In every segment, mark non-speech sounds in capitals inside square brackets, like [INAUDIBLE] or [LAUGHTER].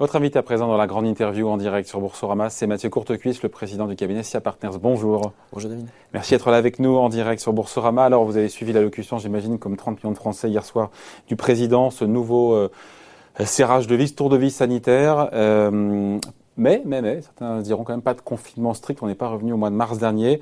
Votre invité à présent dans la grande interview en direct sur Boursorama, c'est Mathieu Courtecuisse, le président du cabinet SIA Partners. Bonjour. Bonjour David. Merci d'être là avec nous en direct sur Boursorama. Alors vous avez suivi l'allocution, j'imagine, comme 30 millions de Français hier soir, du président, ce nouveau euh, serrage de vis, tour de vis sanitaire. Euh, mais, mais, mais, certains diront quand même pas de confinement strict. On n'est pas revenu au mois de mars dernier.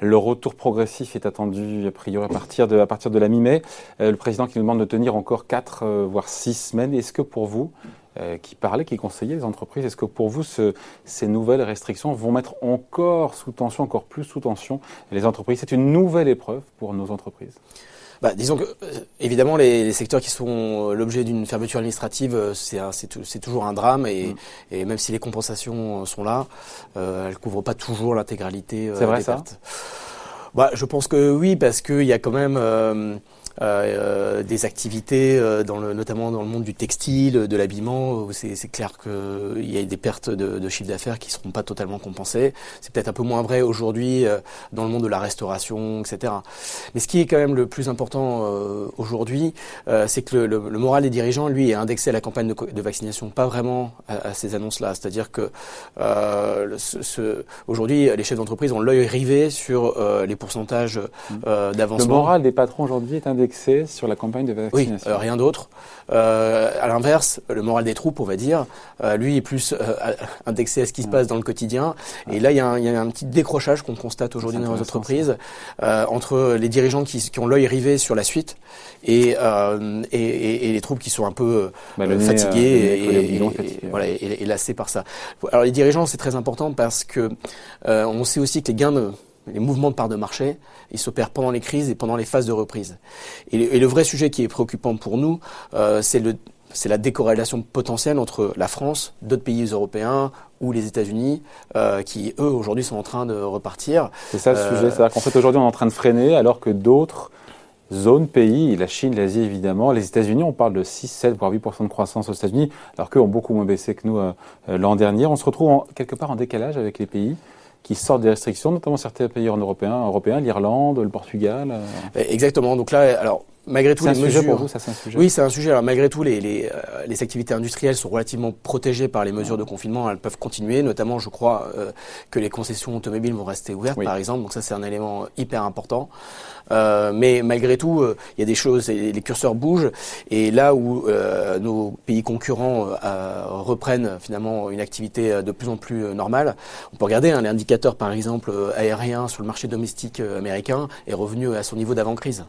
Le retour progressif est attendu, a priori, à partir de, à partir de la mi-mai. Euh, le président qui nous demande de tenir encore 4, voire 6 semaines. Est-ce que pour vous, euh, qui parlait, qui conseillait les entreprises. Est-ce que pour vous, ces nouvelles restrictions vont mettre encore sous tension, encore plus sous tension les entreprises? C'est une nouvelle épreuve pour nos entreprises bah, disons que, euh, évidemment, les, secteurs qui sont euh, l'objet d'une fermeture administrative, c'est toujours un drame et, mm. même si les compensations sont là, elles ne couvrent pas toujours l'intégralité des vrai, pertes. Bah, je pense que oui, parce qu'il y a quand même euh, des activités, euh, dans le, notamment dans le monde du textile, de l'habillement, c'est clair qu'il y a des pertes de, de chiffre d'affaires qui ne seront pas totalement compensées. C'est peut-être un peu moins vrai aujourd'hui euh, dans le monde de la restauration, etc. Mais ce qui est quand même le plus important euh, aujourd'hui, c'est que le, le, le, moral des dirigeants, lui, est indexé à la campagne de, de vaccination, pas vraiment à, à ces annonces-là. C'est-à-dire que ce, ce, aujourd'hui, les chefs d'entreprise ont l'œil rivé sur les pourcentages d'avancement. Le moral des patrons aujourd'hui est indexé sur la campagne de vaccination. Oui, euh, rien d'autre. Euh, à l'inverse, le moral des troupes, on va dire, euh, lui est plus [LAUGHS] indexé à ce qui se passe dans le quotidien. Et là, il y, a un, petit décrochage qu'on constate aujourd'hui dans les entreprises entre les dirigeants qui, ont l'œil rivé sur la suite et, et, les troupes qui sont un peu bah, fatiguées, et, voilà, et, lassées par ça. Alors les dirigeants, c'est très important parce que on sait aussi que les gains de les mouvements de part de marché, ils s'opèrent pendant les crises et pendant les phases de reprise. Et, le, vrai sujet qui est préoccupant pour nous, euh, c'est le c'est la décorrélation potentielle entre la France, d'autres pays européens ou les États-Unis, euh, qui eux aujourd'hui sont en train de repartir. C'est ça le euh, sujet, c'est-à-dire qu'en fait aujourd'hui on est en train de freiner alors que d'autres zones, pays, la Chine, l'Asie évidemment, les États-Unis, on parle de 6, 7, voire 8% de croissance aux États-Unis, alors qu'eux ont beaucoup moins baissé que nous euh, l'an dernier. On se retrouve en, quelque part en décalage avec les pays qui sortent des restrictions, notamment certains pays européens, l'Irlande, le Portugal. Euh. Exactement. Donc là, alors malgré tout, les un mesures. Sujet pour vous, ça c'est un sujet. Oui, c'est un sujet. Alors malgré tout, les, les, euh, les, activités industrielles sont relativement protégées par les mesures de confinement. Elles peuvent continuer, notamment, je crois euh, que les concessions automobiles vont rester ouvertes, par exemple. Donc ça, c'est un élément hyper important. Euh, mais malgré tout, euh, il y a des choses, les curseurs bougent. Et là où nos pays concurrents reprennent finalement une activité de plus en plus normale, on peut regarder hein, l'indicateur, par exemple, aérien sur le marché domestique américain est revenu à son niveau d'avant-crise.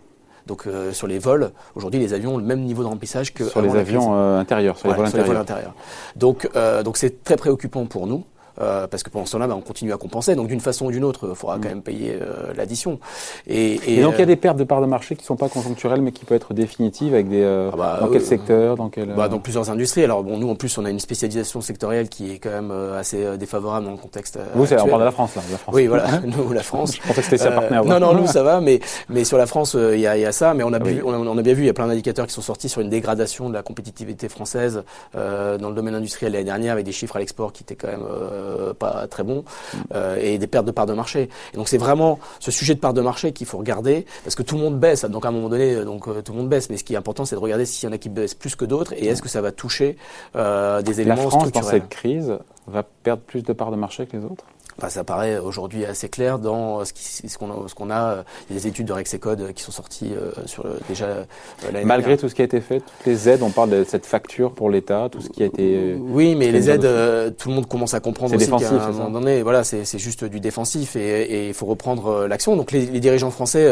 Donc euh, sur les vols, aujourd'hui les avions ont le même niveau de remplissage que sur les avions euh, intérieurs, sur, les, vols intérieurs. intérieurs. Donc euh, donc c'est très préoccupant pour nous. Euh, parce que pendant ce temps-là, bah, on continue à compenser. Donc d'une façon ou d'une autre, il faudra quand même payer euh, l'addition. Et, et, donc il y a des pertes de parts de marché qui ne sont pas conjoncturelles, mais qui peuvent être définitives avec des euh, ah bah, dans quel secteur, dans quel bah, dans plusieurs industries. Alors bon, nous en plus, on a une spécialisation sectorielle qui est quand même assez défavorable dans le contexte. Vous, on parle de la France là. La France. Oui, voilà, [LAUGHS] nous la France. Je pensais que c'était partenaire. Non, non, nous ça va, mais mais sur la France, il y a, y, a, ça, mais on a, on a bien vu, il y a plein d'indicateurs qui sont sortis sur une dégradation de la compétitivité française dans le domaine industriel l'année dernière, avec des chiffres à l'export qui étaient quand même pas très bon, euh, et des pertes de parts de marché. Et donc c'est vraiment ce sujet de part de marché qu'il faut regarder, parce que tout le monde baisse, donc à un moment donné, euh, donc euh, tout le monde baisse, mais ce qui est important, c'est de regarder s'il y en a qui baissent plus que d'autres, et est-ce que ça va toucher des éléments La France, structurels. dans cette crise, va perdre plus de parts de marché que les autres? Ça paraît aujourd'hui assez clair dans ce qu'on a, ce qu'on a. Il y a des études de Rexecode qui sont sorties euh, sur le, déjà euh, Malgré tout ce qui a été fait, toutes les aides, on parle de cette facture pour l'État, tout ce qui a été. Euh, oui, mais les aides, tout le monde commence à comprendre aussi qu'à un moment donné, voilà, c'est juste du défensif et il faut reprendre l'action. Donc les, les, dirigeants français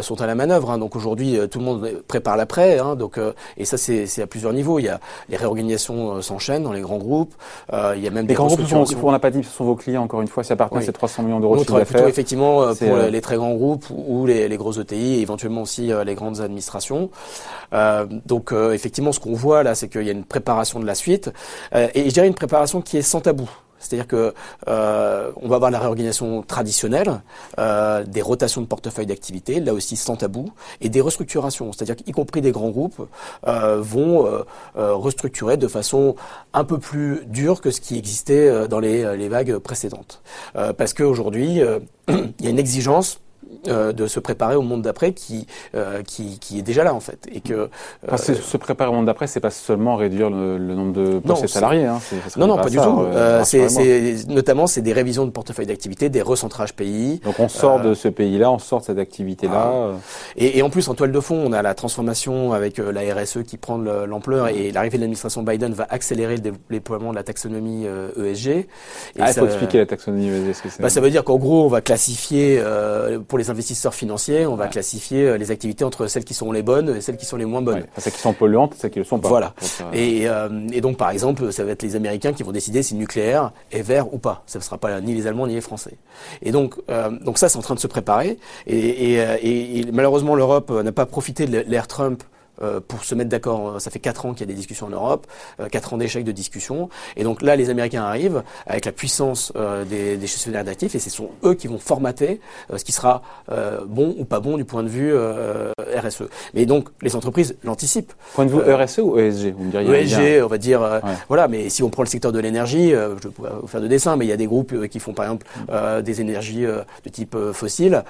sont à la manœuvre. Hein, donc aujourd'hui, tout le monde prépare l'après. Hein, donc et ça, c'est à plusieurs niveaux. Il y a les réorganisations s'enchaînent dans les grands groupes. il y a même des grands groupes. on n'a pas dit, ce sont vos clients encore une fois ça appartient à ces 300 millions d'euros de chiffre d'affaires. effectivement euh, pour euh, les très grands groupes ou les, les gros ETI et éventuellement aussi euh, les grandes administrations. Euh, donc effectivement, ce qu'on voit là, c'est qu'il y a une préparation de la suite et je dirais une préparation qui est sans tabou. C'est-à-dire que euh, on va avoir la réorganisation traditionnelle, euh, des rotations de portefeuille d'activité, là aussi sans tabou, et des restructurations. C'est-à-dire qu'y compris des grands groupes euh, vont restructurer de façon un peu plus dure que ce qui existait dans les, les vagues précédentes. parce qu'aujourd'hui, [CLEARS THROAT] il y a une exigence de se préparer au monde d'après qui, qui, qui est déjà là en fait. Et que se préparer au monde d'après, c'est pas seulement réduire le, nombre de postes salariés. Hein, non, non, pas, du tout. c'est notamment c'est des révisions de portefeuille d'activité, des recentrages pays. Donc on sort de ce pays-là, on sort de cette activité-là. Et, et, en plus en toile de fond, on a la transformation avec la RSE qui prend l'ampleur et l'arrivée de l'administration Biden va accélérer le déploiement de la taxonomie ESG. Et ah, il faut expliquer la taxonomie ESG. bah, ça veut dire qu'en gros, on va classifier euh, pour les investisseurs financiers, on va classifier euh, les activités entre celles qui sont les bonnes et celles qui sont les moins bonnes. Ouais. celles qui sont polluantes et celles qui ne le sont pas. Voilà. Et, euh, et, donc, par exemple, ça va être les Américains qui vont décider si le nucléaire est vert ou pas. Ça ne sera pas ni les Allemands ni les Français. Et donc, euh, donc ça, c'est en train de se préparer. Et, et, et malheureusement, l'Europe n'a pas profité de l'ère Trump euh, pour se mettre d'accord. Ça fait quatre ans qu'il y a des discussions en Europe, euh, quatre ans d'échecs de discussion. Et donc là, les Américains arrivent avec la puissance euh, des, des gestionnaires d'actifs et ce sont eux qui vont formater ce qui sera bon ou pas bon du point de vue RSE. Mais donc les entreprises l'anticipent. Point de vue RSE ou ESG Vous me diriez ESG, on va dire. Voilà, mais si on prend le secteur de l'énergie, je peux vous faire de dessin, mais il y a des groupes qui font par exemple des énergies de type fossile.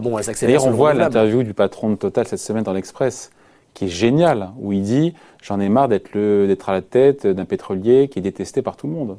bon, elles s'accélèrent. D'ailleurs, on voit l'interview du patron de Total cette semaine dans l'Express qui est génial, où il dit j'en ai marre d'être d'être à la tête d'un pétrolier qui est détesté par tout le monde.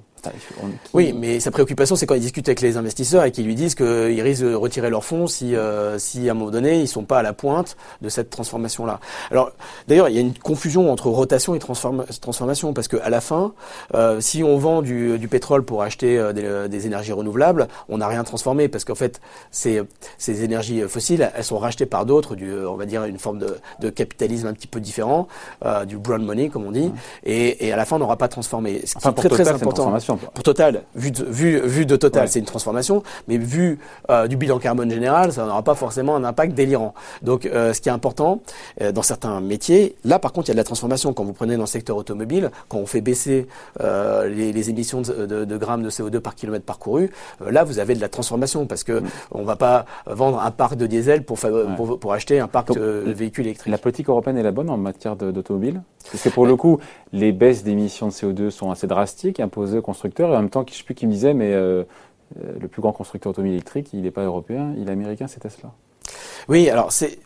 Oui, mais sa préoccupation, c'est quand il discute avec les investisseurs et qu'ils lui disent qu'ils risquent de retirer leurs fonds si, euh, si à un moment donné, ils sont pas à la pointe de cette transformation-là. Alors, d'ailleurs, il y a une confusion entre rotation et transformation, parce que à la fin, euh, si on vend du, du, pétrole pour acheter euh, des, des, énergies renouvelables, on n'a rien transformé, parce qu'en fait, ces, ces énergies fossiles, elles sont rachetées par d'autres, on va dire une forme de, de capitalisme un petit peu différent, euh, du brown money, comme on dit, et, et, à la fin, on n'aura pas transformé. Ce qui est très, très important. Pour Total, vu de, vu, vu de Total, c'est une transformation, mais vu euh, du bilan carbone général, ça n'aura pas forcément un impact délirant. Donc, euh, ce qui est important euh, dans certains métiers, là, par contre, il y a de la transformation. Quand vous prenez dans le secteur automobile, quand on fait baisser les, les, émissions de, de, de, grammes de CO2 par kilomètre parcouru, là, vous avez de la transformation parce que mm. on va pas vendre un parc de diesel pour, pour, pour, acheter un parc de véhicules électriques. La politique européenne est la bonne en matière d'automobile? Parce que pour le coup, les baisses d'émissions de CO2 sont assez drastiques imposées aux et en même temps, je ne sais plus qui me disait, mais euh, euh, le plus grand constructeur automobile électrique, il n'est pas européen, il est américain, c'est Tesla. Oui, alors c'est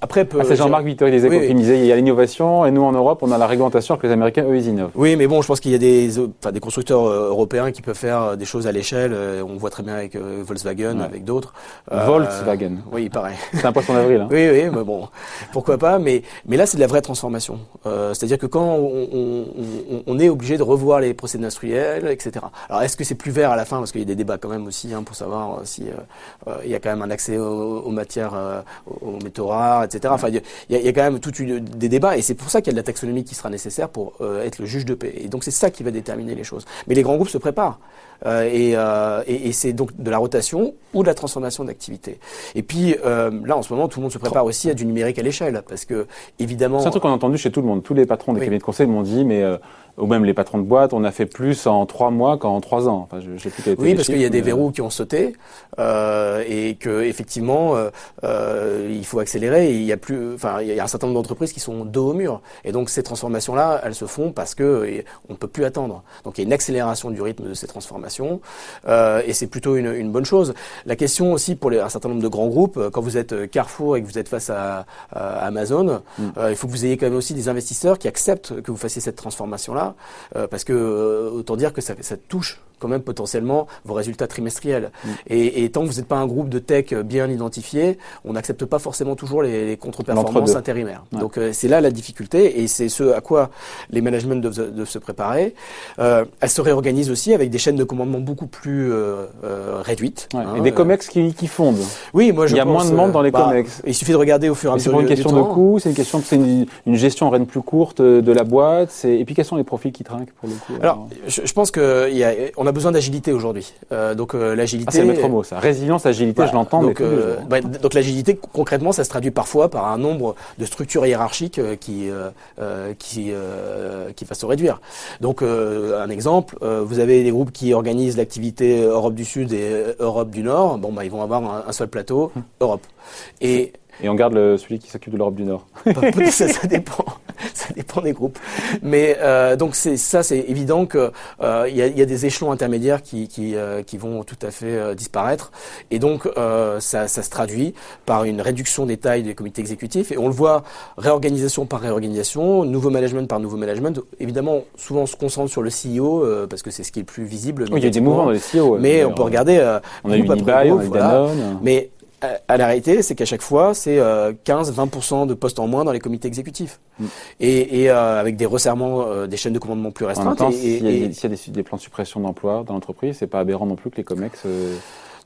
après ah, c'est Jean-Marc Vittori des Échos qui disait il y a l'innovation et nous en Europe on a la réglementation alors que les Américains eux ils innovent. Oui, mais bon, je pense qu'il y a des enfin, des constructeurs euh, européens qui peuvent faire euh, des choses à l'échelle. Euh, on voit très bien avec Volkswagen, avec d'autres. Volkswagen. oui, pareil. [LAUGHS] C'est un poisson d'avril. Hein. oui, oui, mais bon, pourquoi pas. Mais mais là c'est de la vraie transformation. C'est-à-dire que quand on, on, on, est obligé de revoir les procédés industriels, etc. Alors est-ce que c'est plus vert à la fin? Parce qu'il y a des débats quand même aussi hein, pour savoir si il y a quand même un accès au aux matières, euh, aux métaux rares, etc. Enfin, il y, a quand même des débats, et c'est pour ça qu'il y a de la taxonomie qui sera nécessaire pour euh, être le juge de paix. Et donc c'est ça qui va déterminer les choses. Mais les grands groupes se préparent. Euh, et, euh, et, et c'est donc de la rotation ou de la transformation d'activité. Et puis euh, là, en ce moment, tout le monde se prépare aussi à du numérique à l'échelle, parce que évidemment. C'est un truc qu'on a entendu chez tout le monde. Tous les patrons des cabinets de conseil m'ont dit, mais ou même les patrons de boîte, on a fait plus en trois mois qu'en trois ans. Enfin, j'ai plus Oui, parce qu'il y a des verrous qui ont sauté euh, et que effectivement, euh, euh, il faut accélérer. il y a plus, enfin, il y a un certain nombre d'entreprises qui sont dos au mur. Et donc ces transformations-là, elles se font parce que on ne peut plus attendre. Donc il y a une accélération du rythme de ces transformations euh, et c'est plutôt une, une, bonne chose. La question aussi pour les, un certain nombre de grands groupes, quand vous êtes Carrefour et que vous êtes face à, à Amazon, mm. euh, il faut que vous ayez quand même aussi des investisseurs qui acceptent que vous fassiez cette transformation-là euh, parce que euh, autant dire que ça, ça touche quand même potentiellement vos résultats trimestriels. Mm. Et, et, tant que vous n'êtes pas un groupe de tech bien identifié, on n'accepte pas forcément toujours les, les contre-performances intérimaires. Donc euh, c'est là la difficulté et c'est ce à quoi les managements doivent, se préparer. Euh, elles se réorganisent aussi avec des chaînes de commandement beaucoup plus euh, euh réduites. Ouais, hein, et des comex qui, qui, fondent. Oui, moi je Il y a moins de monde dans les bah, comex. Il suffit de regarder au fur et à mesure. C'est une question de coût, c'est une question, c'est une, une, gestion reine plus courte de la boîte. Et puis quels sont les profils qui trinquent pour le coup Alors, je, je pense que il y a, on a besoin d'agilité aujourd'hui. Euh, donc euh, l'agilité. Ah, c'est le maître mot ça. Résilience, agilité, je l'entends. Donc, euh, bah, donc l'agilité concrètement, ça se traduit parfois par un nombre de structures hiérarchiques qui qui qui va se réduire. Donc un exemple, vous avez des groupes qui organisent l'activité Europe du Sud et Europe du Nord. Bon bah ils vont avoir un, un seul plateau, hum. Europe. Et et on garde le, celui qui s'occupe de l'Europe du Nord. [LAUGHS] ça, ça, [LAUGHS] dépend. Ça dépend des groupes. Mais euh, donc c'est ça, c'est évident que euh, il y, a, y, a, des échelons intermédiaires qui qui, euh, qui vont tout à fait euh, disparaître, et donc ça, ça se traduit par une réduction des tailles des comités exécutifs, et on le voit réorganisation par réorganisation, nouveau management par nouveau management. Évidemment, souvent on se concentre sur le CEO parce que c'est ce qui est le plus visible. Oui, il y a des mouvements dans les CEO. Mais on peut regarder. on a eu Unibail, eu Danone. Mais à la réalité, c'est qu'à chaque fois, c'est 15-20% euh, de postes en moins dans les comités exécutifs. Mm. Et, et euh, avec des resserrements euh, des chaînes de commandement plus restreintes. S'il y, a, des, des, plans de suppression d'emplois dans l'entreprise, c'est pas aberrant non plus que les COMEX...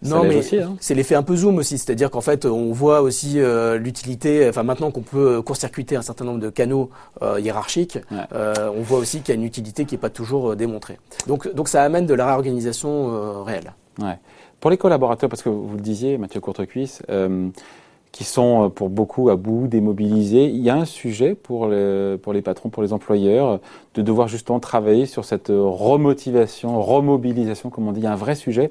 Non, mais hein. c'est l'effet un peu zoom aussi, c'est-à-dire qu'en fait, on voit aussi l'utilité. Enfin, maintenant qu'on peut court-circuiter un certain nombre de canaux hiérarchiques, on voit aussi qu'il y a une utilité qui n'est pas toujours démontrée. Donc, donc, ça amène de la réorganisation réelle. Ouais. Pour les collaborateurs, parce que vous le disiez, Mathieu Courtecuisse, euh, qui sont euh, pour beaucoup à bout, démobilisés, il y a un sujet pour les, patrons, pour les employeurs, de devoir justement travailler sur cette remotivation, remobilisation, comme on dit. Il y a un vrai sujet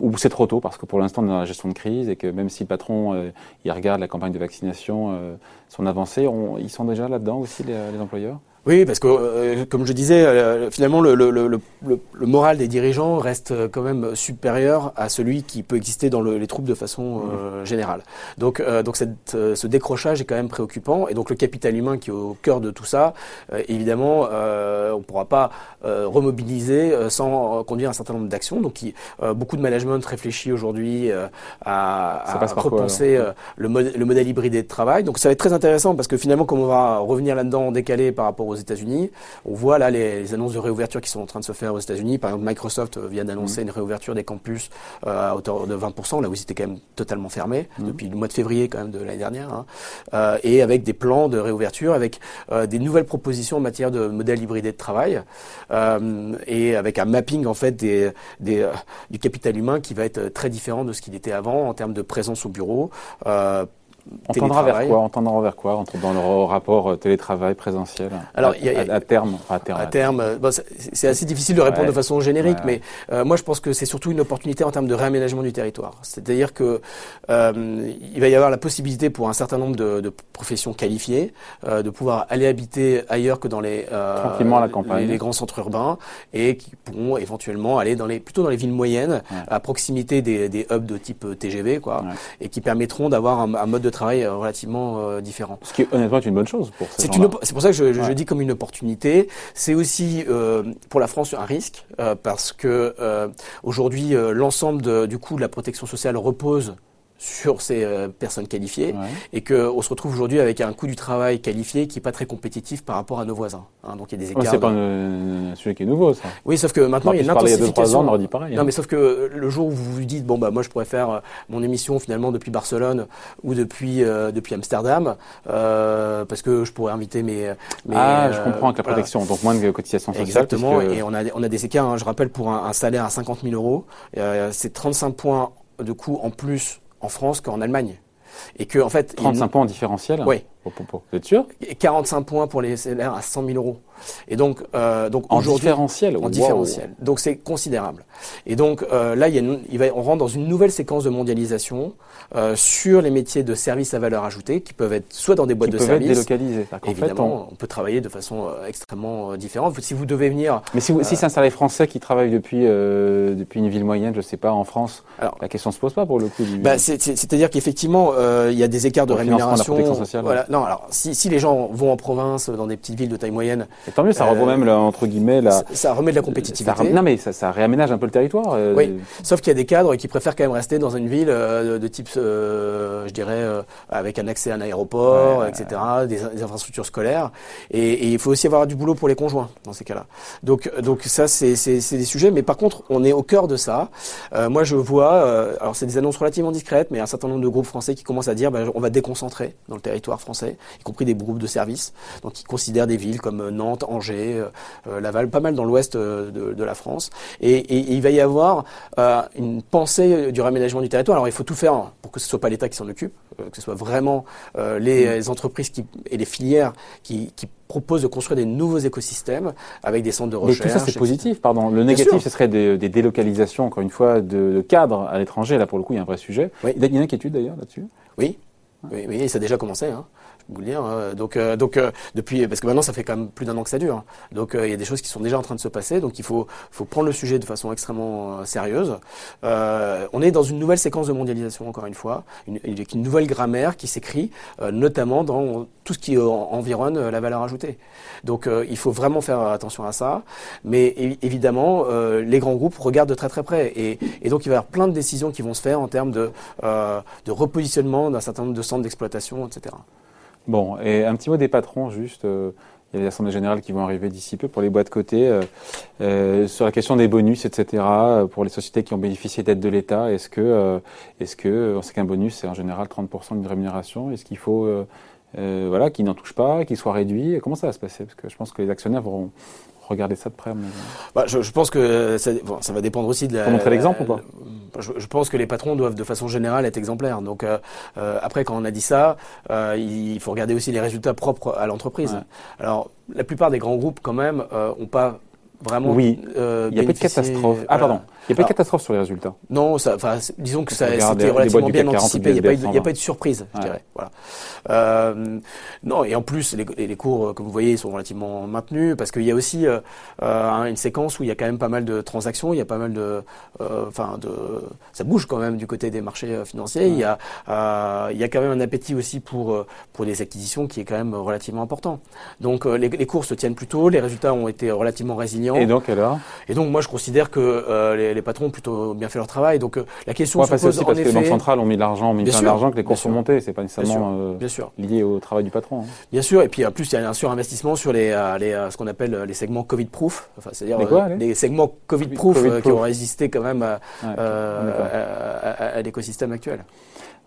ou c'est trop tôt parce que pour l'instant on est dans la gestion de crise et que même si le patron euh, il regarde la campagne de vaccination, euh, son avancée, ils sont déjà là-dedans aussi les employeurs? Oui, parce que euh, comme je disais, euh, finalement le, le, le, le, moral des dirigeants reste euh, quand même supérieur à celui qui peut exister dans les troupes de façon mmh. générale. Donc, donc cette, ce décrochage est quand même préoccupant, et donc le capital humain qui est au cœur de tout ça, évidemment, on ne pourra pas remobiliser sans conduire un certain nombre d'actions. Donc, beaucoup de management réfléchit aujourd'hui à, à repenser le, le modèle hybridé de travail. Donc, ça va être très intéressant parce que finalement, comme on va revenir là-dedans en décalé par rapport aux aux États-Unis. On voit là les, annonces de réouverture qui sont en train de se faire aux États-Unis. Par exemple, Microsoft euh, vient d'annoncer mmh. une réouverture des campus euh, à hauteur de 20%, là où c'était quand même totalement fermé mmh. depuis le mois de février quand même de l'année dernière, hein. euh, et avec des plans de réouverture, avec des nouvelles propositions en matière de modèle hybridé de travail, et avec un mapping en fait des, des du capital humain qui va être très différent de ce qu'il était avant en termes de présence au bureau. On tendra vers quoi? On tendra vers quoi? Entre dans le rapport euh, télétravail présentiel? Alors, à, y a, à, terme, à terme. À terme, c'est assez difficile de répondre de façon générique, mais euh, moi je pense que c'est surtout une opportunité en termes de réaménagement du territoire. C'est-à-dire que euh, il va y avoir la possibilité pour un certain nombre de, de professions qualifiées euh, de pouvoir aller habiter ailleurs que dans les tranquillement à la campagne, les, grands centres urbains, et qui pourront éventuellement aller dans les plutôt dans les villes moyennes, à proximité des, des, hubs de type TGV, quoi, et qui permettront d'avoir un, un mode de travail euh, relativement euh, différent. Ce qui honnêtement est une bonne chose pour C'est pour ça que je, je, dis comme une opportunité. C'est aussi euh, pour la France un risque parce que aujourd'hui l'ensemble du coût de la protection sociale repose sur ces euh, personnes qualifiées et qu'on se retrouve aujourd'hui avec un coût du travail qualifié qui n'est pas très compétitif par rapport à nos voisins. Hein. donc il y a des écarts. c'est pas un, sujet qui est nouveau, ça. Oui, sauf que maintenant il y a une intensification. Ans, on dit pareil. Non, hein. mais sauf que le jour où vous vous dites bon bah moi je pourrais faire euh, mon émission finalement depuis Barcelone ou depuis euh, depuis Amsterdam euh, parce que je pourrais inviter mes. mes ah, je comprends avec la protection, donc moins de cotisations sociales. Exactement. Et on a on a des écarts. Hein. je rappelle pour un, un, salaire à 50 000 euros, c'est 35 points de coût en plus en France qu'en Allemagne. Et que, en fait. 35 points en différentiel Oui. Vous êtes sûr? 45 points pour les salaires à 100 000 euros. Et donc, euh, donc en différentiel. En différentiel. Donc c'est considérable. Et donc euh, là, il, y a il va, on rentre dans une nouvelle séquence de mondialisation euh, sur les métiers de services à valeur ajoutée qui peuvent être soit dans des boîtes de peuvent services. Être délocalisés. Évidemment, on... peut travailler de façon euh, extrêmement euh, différente. Si vous devez venir. Mais si, si c'est un salarié français qui travaille depuis depuis une ville moyenne, je sais pas, en France, alors, la question se pose pas pour le coup. Du... Bah, c'est-à-dire qu'effectivement, il y a des écarts de rémunération. Voilà. Non, alors si, si les gens vont en province, dans des petites villes de taille moyenne, et tant mieux, ça revaut même entre guillemets la. Ça, remet de la compétitivité. non mais ça, ça, réaménage un peu le territoire. Euh, oui. Sauf qu'il y a des cadres qui préfèrent quand même rester dans une ville euh, de, type, euh, je dirais, avec un accès à un aéroport, etc., des, infrastructures scolaires. Et, il faut aussi avoir du boulot pour les conjoints dans ces cas-là. Donc, donc ça, c'est des sujets. Mais par contre, on est au cœur de ça. moi, je vois. alors, c'est des annonces relativement discrètes, mais un certain nombre de groupes français qui commencent à dire, ben, on va déconcentrer dans le territoire français, y compris des groupes de services, donc qui considèrent des villes comme Nantes, Angers, euh, Laval, pas mal dans l'ouest euh, de, la France. Et, il va y avoir euh, une pensée du réaménagement du territoire. Alors il faut tout faire pour que ce soit pas l'État qui s'en occupe, que ce soit vraiment les, mmh. entreprises qui, et les filières qui, proposent de construire des nouveaux écosystèmes avec des centres de recherche. Mais tout ça, c'est positif, pardon. Le négatif, ce serait des, délocalisations, encore une fois, de, cadres à l'étranger. Là, pour le coup, il y a un vrai sujet. Il y a une inquiétude, d'ailleurs, là-dessus? Oui. Oui, mais ça a déjà commencé. Hein Hein. Donc, euh, donc euh, depuis, parce que maintenant ça fait quand même plus d'un an que ça dure. Donc euh, il y a des choses qui sont déjà en train de se passer. Donc il faut, prendre le sujet de façon extrêmement sérieuse. on est dans une nouvelle séquence de mondialisation encore une fois, une, une nouvelle grammaire qui s'écrit, notamment dans tout ce qui environne la valeur ajoutée. Donc il faut vraiment faire attention à ça. Mais évidemment, les grands groupes regardent de très très près. Et, donc il va y avoir plein de décisions qui vont se faire en termes de repositionnement d'un certain nombre de centres d'exploitation, etc. Bon, et un petit mot des patrons, juste. Euh, il y a les assemblées générales qui vont arriver d'ici peu pour les boîtes côté. Euh, euh, sur la question des bonus, etc., pour les sociétés qui ont bénéficié d'aides de l'État, est-ce que, est-ce que, on sait qu'un bonus, c'est en général 30% d'une rémunération, est-ce qu'il faut, voilà, qu'ils n'en touchent pas, qu'il soit réduit Comment ça va se passer? Parce que je pense que les actionnaires vont, regarder ça de près. Bah, je, je, pense que ça, bon, ça, va dépendre aussi de la. Faut montrer l'exemple ou pas je, je, pense que les patrons doivent de façon générale être exemplaires. Donc euh, euh après, quand on a dit ça, euh, il faut regarder aussi les résultats propres à l'entreprise. Alors la plupart des grands groupes, quand même, euh, ont pas vraiment. Oui. Euh, il y a pas de catastrophe. Ah pardon. Il n'y a pas de catastrophe sur les résultats. Non, ça, disons que ça c'était relativement bien anticipé. Il n'y a, a, pas eu de surprise, je dirais. Voilà. Euh, non, et en plus, les, les, cours, comme vous voyez, sont relativement maintenus parce qu'il y a aussi euh, une séquence où il y a quand même pas mal de transactions, il y a pas mal de, enfin, de, ça bouge quand même du côté des marchés financiers. Il y a, il y a quand même un appétit aussi pour pour des acquisitions qui est quand même relativement important. Donc les, les cours se tiennent plutôt, les résultats ont été relativement résilients. Et donc alors? Et donc moi, je considère que les les, patrons ont plutôt bien fait leur travail. Donc euh, la question se pose aussi parce que les banques centrales ont mis de l'argent, ont mis plein d'argent, que les cours sont montés. C'est pas nécessairement euh, lié au travail du patron. Hein. Bien sûr. Et puis en plus, il y a un surinvestissement sur les, euh, les ce qu'on appelle les segments Covid-proof, enfin, c'est-à-dire les, segments Covid-proof qui ont résisté quand même à, l'écosystème actuel.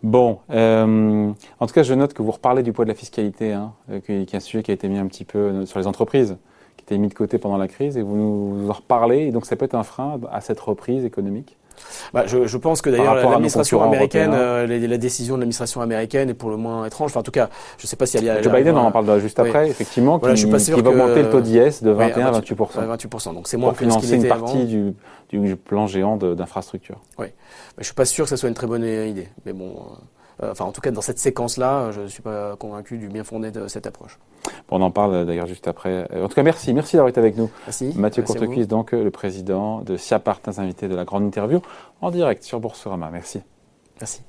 Bon, en tout cas, je note que vous reparlez du poids de la fiscalité, hein, qui, est un sujet qui a été mis un petit peu sur les entreprises été mis de côté pendant la crise et vous nous en reparlez. Et donc ça peut être un frein à cette reprise économique? Bah, je, je, pense que d'ailleurs l'administration américaine, euh, la décision de l'administration américaine est pour le moins étrange. Enfin, en tout cas, je ne sais pas s'il y a. Joe Biden, on en parle juste après, effectivement, qui, je qui va augmenter le taux d'IS de 21 à 28%. 28%. Donc c'est moins pour financer une partie du, du, plan géant d'infrastructure. Oui, je suis pas sûr que ce soit une très bonne idée. Mais bon. Euh, enfin en tout cas dans cette séquence-là, je ne suis pas convaincu du bien fondé de cette approche. on en parle d'ailleurs juste après. Euh, en tout cas, merci, merci d'avoir été avec nous. Merci. Mathieu Courtecuisse, donc le président de SIAPART, invité de la grande interview en direct sur Boursorama. Merci. Merci.